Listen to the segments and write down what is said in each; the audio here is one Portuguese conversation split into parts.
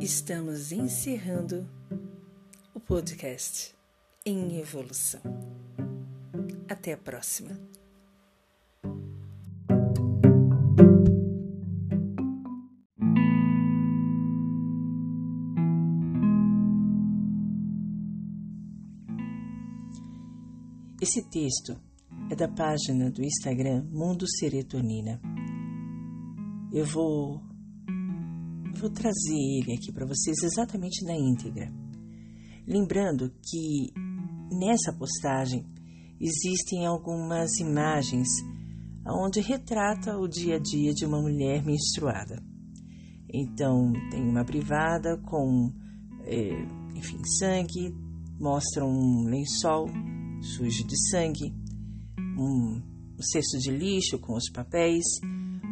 Estamos encerrando o podcast em evolução. Até a próxima. Esse texto é da página do Instagram Mundo Serotonina. Eu vou vou trazer ele aqui para vocês exatamente na íntegra. Lembrando que nessa postagem existem algumas imagens onde retrata o dia a dia de uma mulher menstruada. Então, tem uma privada com, é, enfim, sangue, mostra um lençol sujo de sangue, um, um cesto de lixo com os papéis,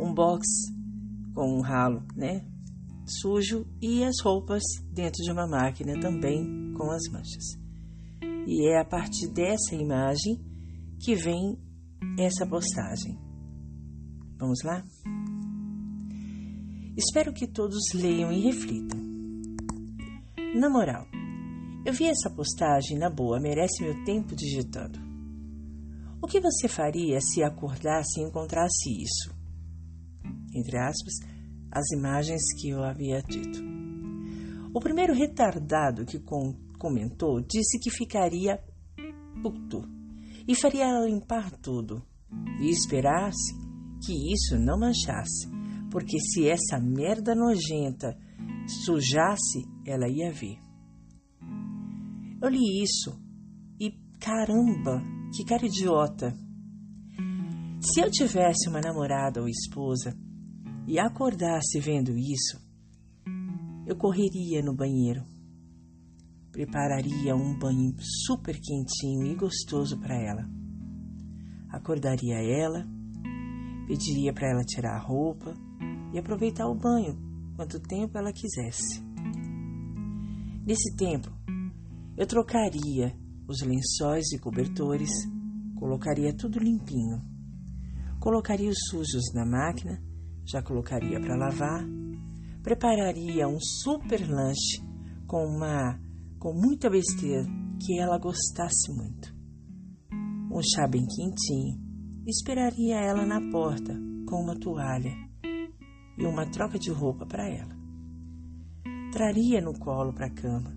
um box com um ralo, né, sujo e as roupas dentro de uma máquina também com as manchas. E é a partir dessa imagem que vem essa postagem. Vamos lá? Espero que todos leiam e reflitam. Na moral, eu vi essa postagem na boa, merece meu tempo digitando. O que você faria se acordasse e encontrasse isso? Entre aspas, as imagens que eu havia dito. O primeiro retardado que com comentou disse que ficaria puto e faria ela limpar tudo e esperasse que isso não manchasse, porque se essa merda nojenta sujasse, ela ia ver. Eu li isso e caramba, que cara idiota. Se eu tivesse uma namorada ou esposa, e acordasse vendo isso, eu correria no banheiro, prepararia um banho super quentinho e gostoso para ela. Acordaria ela, pediria para ela tirar a roupa e aproveitar o banho quanto tempo ela quisesse. Nesse tempo, eu trocaria os lençóis e cobertores, colocaria tudo limpinho, colocaria os sujos na máquina já colocaria para lavar, prepararia um super lanche com uma com muita besteira que ela gostasse muito. Um chá bem quentinho, esperaria ela na porta com uma toalha e uma troca de roupa para ela. Traria no colo para a cama,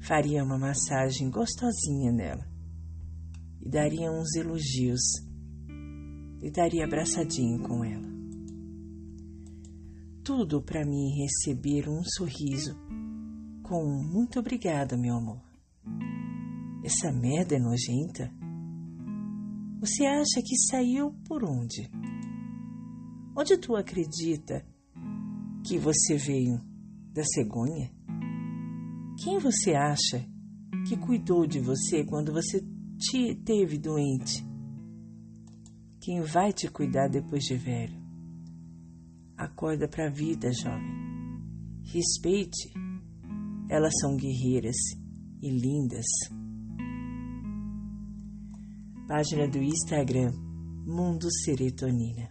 faria uma massagem gostosinha nela. E daria uns elogios. E daria abraçadinho com ela tudo para mim receber um sorriso com muito obrigada, meu amor. Essa merda é nojenta? Você acha que saiu por onde? Onde tu acredita que você veio? Da cegonha? Quem você acha que cuidou de você quando você te teve doente? Quem vai te cuidar depois de velho? Acorda para a vida, jovem. Respeite. Elas são guerreiras e lindas. Página do Instagram Mundo Serotonina.